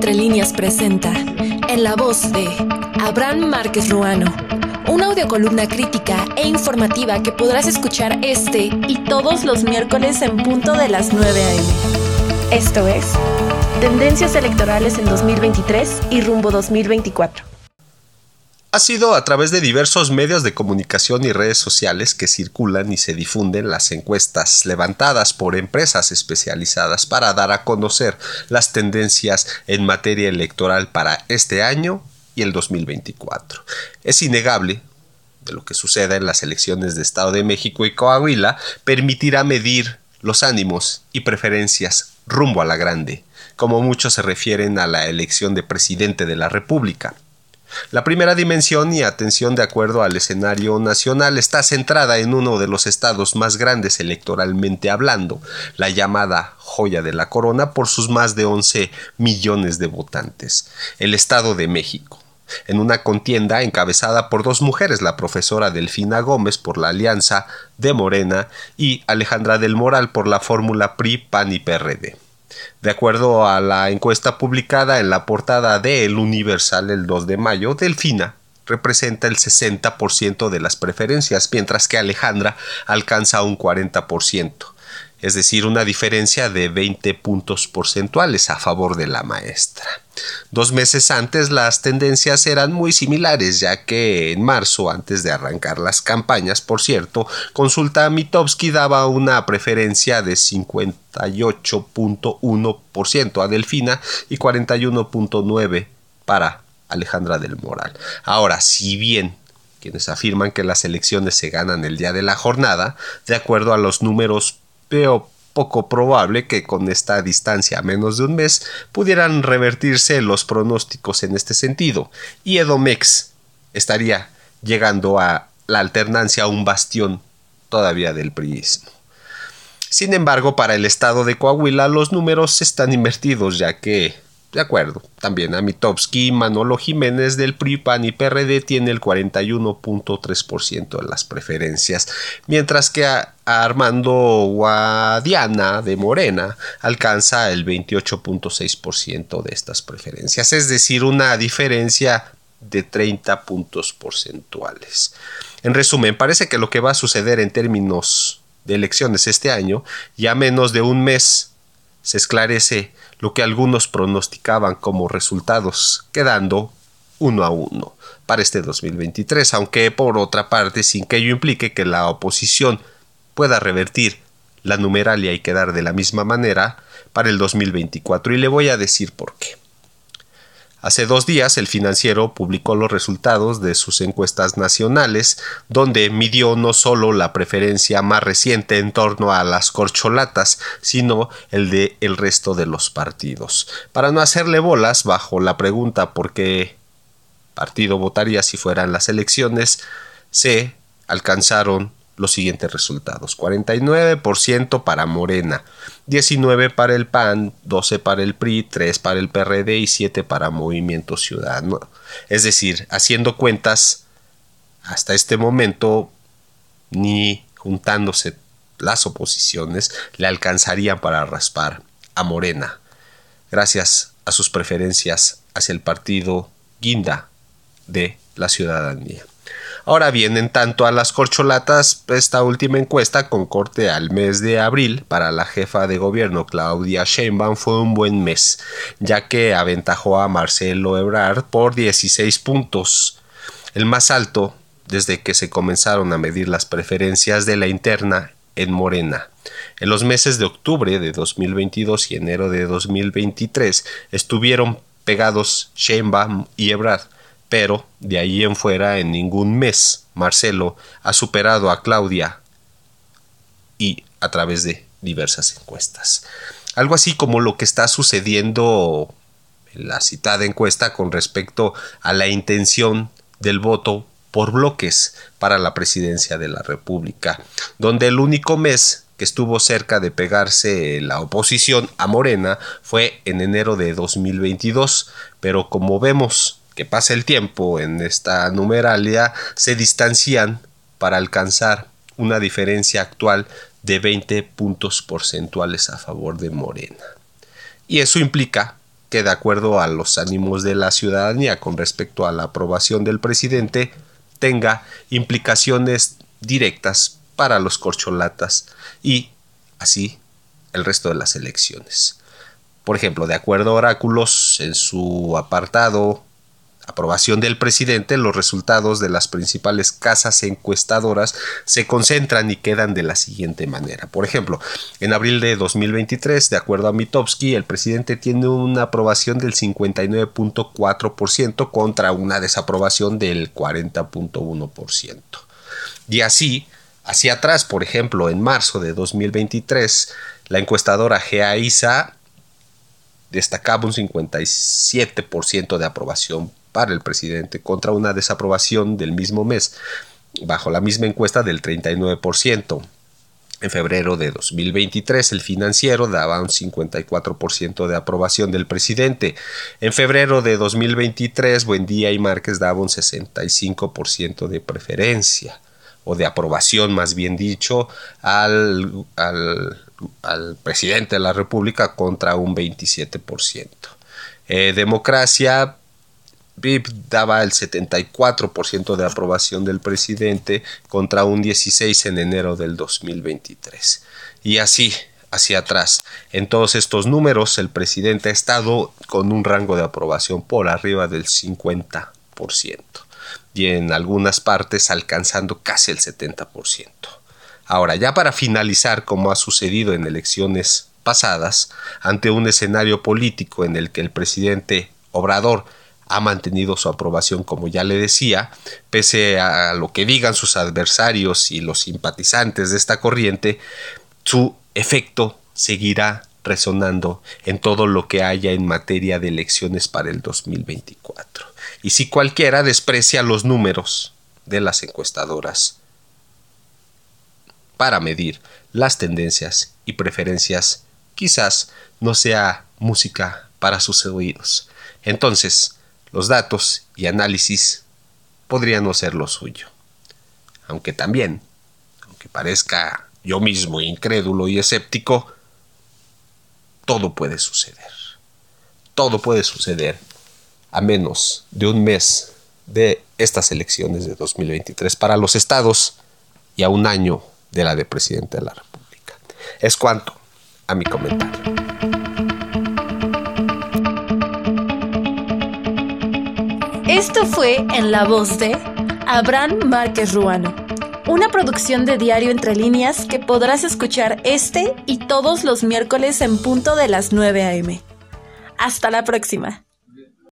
Entre líneas presenta, en la voz de Abraham Márquez Ruano, una audiocolumna crítica e informativa que podrás escuchar este y todos los miércoles en punto de las 9 a.m. Esto es Tendencias Electorales en 2023 y rumbo 2024. Ha sido a través de diversos medios de comunicación y redes sociales que circulan y se difunden las encuestas levantadas por empresas especializadas para dar a conocer las tendencias en materia electoral para este año y el 2024. Es innegable de lo que suceda en las elecciones de Estado de México y Coahuila permitirá medir los ánimos y preferencias rumbo a la grande, como muchos se refieren a la elección de presidente de la República. La primera dimensión y atención de acuerdo al escenario nacional está centrada en uno de los estados más grandes electoralmente hablando, la llamada joya de la corona por sus más de 11 millones de votantes, el Estado de México. En una contienda encabezada por dos mujeres, la profesora Delfina Gómez por la Alianza de Morena y Alejandra del Moral por la fórmula PRI, PAN y PRD. De acuerdo a la encuesta publicada en la portada de El Universal el 2 de mayo, Delfina representa el 60% de las preferencias, mientras que Alejandra alcanza un 40% es decir, una diferencia de 20 puntos porcentuales a favor de la maestra. Dos meses antes las tendencias eran muy similares, ya que en marzo, antes de arrancar las campañas, por cierto, Consulta Mitowski daba una preferencia de 58.1% a Delfina y 41.9% para Alejandra del Moral. Ahora, si bien quienes afirman que las elecciones se ganan el día de la jornada, de acuerdo a los números veo poco probable que con esta distancia a menos de un mes pudieran revertirse los pronósticos en este sentido, y Edomex estaría llegando a la alternancia a un bastión todavía del priismo. Sin embargo, para el estado de Coahuila los números están invertidos, ya que de acuerdo. También a Mitowski, Manolo Jiménez del PRI, PAN y PRD tiene el 41.3% de las preferencias, mientras que Armando Guadiana de Morena alcanza el 28.6% de estas preferencias, es decir, una diferencia de 30 puntos porcentuales. En resumen, parece que lo que va a suceder en términos de elecciones este año, ya menos de un mes, se esclarece lo que algunos pronosticaban como resultados, quedando uno a uno para este 2023, aunque por otra parte sin que ello implique que la oposición pueda revertir la numeralia y quedar de la misma manera para el 2024 y le voy a decir por qué. Hace dos días el financiero publicó los resultados de sus encuestas nacionales, donde midió no solo la preferencia más reciente en torno a las corcholatas, sino el de el resto de los partidos. Para no hacerle bolas bajo la pregunta por qué partido votaría si fueran las elecciones, se alcanzaron los siguientes resultados. 49% para Morena, 19 para el PAN, 12 para el PRI, 3 para el PRD y 7 para Movimiento Ciudadano. Es decir, haciendo cuentas, hasta este momento, ni juntándose las oposiciones, le alcanzarían para raspar a Morena, gracias a sus preferencias hacia el partido guinda de la ciudadanía. Ahora bien, en tanto a las corcholatas, esta última encuesta con corte al mes de abril para la jefa de gobierno Claudia Sheinbaum fue un buen mes, ya que aventajó a Marcelo Ebrard por 16 puntos, el más alto desde que se comenzaron a medir las preferencias de la interna en Morena. En los meses de octubre de 2022 y enero de 2023 estuvieron pegados Sheinbaum y Ebrard, pero de ahí en fuera en ningún mes Marcelo ha superado a Claudia y a través de diversas encuestas. Algo así como lo que está sucediendo en la citada encuesta con respecto a la intención del voto por bloques para la presidencia de la República, donde el único mes que estuvo cerca de pegarse la oposición a Morena fue en enero de 2022, pero como vemos que pasa el tiempo en esta numeralia se distancian para alcanzar una diferencia actual de 20 puntos porcentuales a favor de Morena. Y eso implica que de acuerdo a los ánimos de la ciudadanía con respecto a la aprobación del presidente tenga implicaciones directas para los corcholatas y así el resto de las elecciones. Por ejemplo, de acuerdo a Oráculos, en su apartado aprobación del presidente, los resultados de las principales casas encuestadoras se concentran y quedan de la siguiente manera. Por ejemplo, en abril de 2023, de acuerdo a Mitofsky, el presidente tiene una aprobación del 59.4% contra una desaprobación del 40.1%. Y así, hacia atrás, por ejemplo, en marzo de 2023, la encuestadora GAISA destacaba un 57% de aprobación para el presidente contra una desaprobación del mismo mes, bajo la misma encuesta del 39%. En febrero de 2023, el financiero daba un 54% de aprobación del presidente. En febrero de 2023, Buendía y Márquez daban un 65% de preferencia, o de aprobación, más bien dicho, al, al al presidente de la República contra un 27%. Eh, democracia, Daba el 74% de aprobación del presidente contra un 16% en enero del 2023. Y así, hacia atrás. En todos estos números, el presidente ha estado con un rango de aprobación por arriba del 50% y en algunas partes alcanzando casi el 70%. Ahora, ya para finalizar, como ha sucedido en elecciones pasadas, ante un escenario político en el que el presidente Obrador ha mantenido su aprobación, como ya le decía, pese a lo que digan sus adversarios y los simpatizantes de esta corriente, su efecto seguirá resonando en todo lo que haya en materia de elecciones para el 2024. Y si cualquiera desprecia los números de las encuestadoras, para medir las tendencias y preferencias quizás no sea música para sus oídos. Entonces, los datos y análisis podrían no ser lo suyo. Aunque también, aunque parezca yo mismo incrédulo y escéptico, todo puede suceder. Todo puede suceder a menos de un mes de estas elecciones de 2023 para los estados y a un año de la de presidente de la República. Es cuanto a mi comentario. Esto fue en la voz de Abraham Márquez Ruano, una producción de Diario Entre Líneas que podrás escuchar este y todos los miércoles en punto de las 9 a.m. Hasta la próxima.